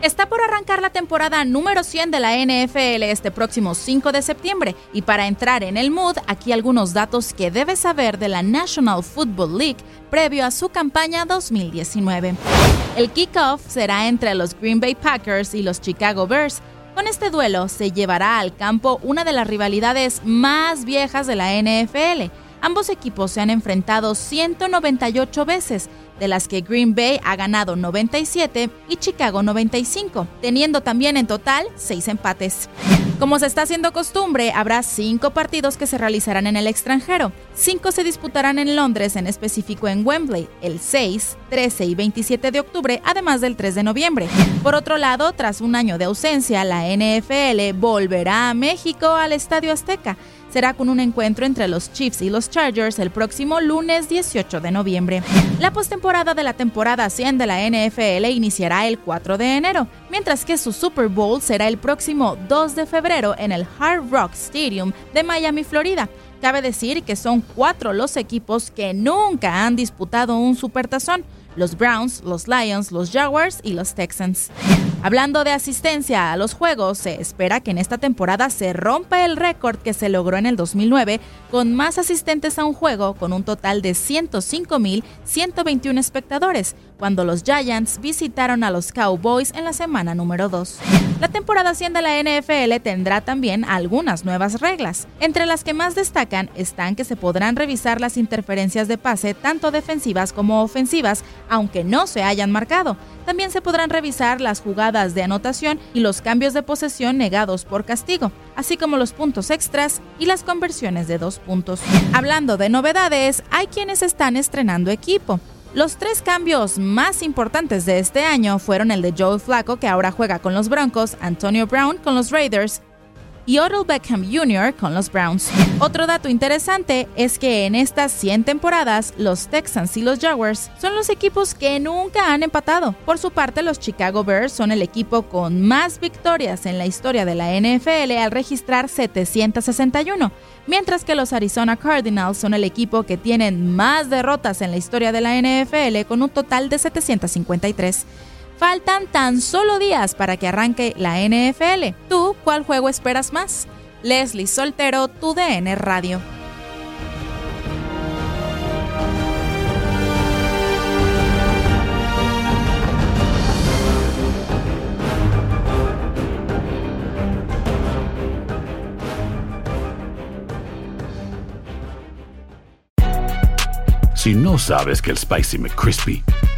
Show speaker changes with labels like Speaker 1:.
Speaker 1: Está por arrancar la temporada número 100 de la NFL este próximo 5 de septiembre y para entrar en el mood, aquí algunos datos que debes saber de la National Football League previo a su campaña 2019. El kickoff será entre los Green Bay Packers y los Chicago Bears. Con este duelo se llevará al campo una de las rivalidades más viejas de la NFL. Ambos equipos se han enfrentado 198 veces de las que Green Bay ha ganado 97 y Chicago 95, teniendo también en total 6 empates. Como se está haciendo costumbre, habrá 5 partidos que se realizarán en el extranjero. 5 se disputarán en Londres, en específico en Wembley, el 6, 13 y 27 de octubre, además del 3 de noviembre. Por otro lado, tras un año de ausencia, la NFL volverá a México al Estadio Azteca será con un encuentro entre los Chiefs y los Chargers el próximo lunes 18 de noviembre. La postemporada de la temporada 100 de la NFL iniciará el 4 de enero, mientras que su Super Bowl será el próximo 2 de febrero en el Hard Rock Stadium de Miami, Florida. Cabe decir que son cuatro los equipos que nunca han disputado un supertazón los Browns, los Lions, los Jaguars y los Texans. Hablando de asistencia a los juegos, se espera que en esta temporada se rompa el récord que se logró en el 2009 con más asistentes a un juego con un total de 105.121 espectadores, cuando los Giants visitaron a los Cowboys en la semana número 2. La temporada 100 de la NFL tendrá también algunas nuevas reglas. Entre las que más destacan están que se podrán revisar las interferencias de pase tanto defensivas como ofensivas, aunque no se hayan marcado. También se podrán revisar las jugadas de anotación y los cambios de posesión negados por castigo, así como los puntos extras y las conversiones de dos puntos. Hablando de novedades, hay quienes están estrenando equipo. Los tres cambios más importantes de este año fueron el de Joe Flacco, que ahora juega con los Broncos, Antonio Brown con los Raiders y Odell Beckham Jr. con los Browns. Otro dato interesante es que en estas 100 temporadas, los Texans y los Jaguars son los equipos que nunca han empatado. Por su parte, los Chicago Bears son el equipo con más victorias en la historia de la NFL al registrar 761, mientras que los Arizona Cardinals son el equipo que tienen más derrotas en la historia de la NFL con un total de 753. Faltan tan solo días para que arranque la NFL. ¿Tú cuál juego esperas más? Leslie Soltero, tu DN Radio.
Speaker 2: Si no sabes que el Spicy McCrispy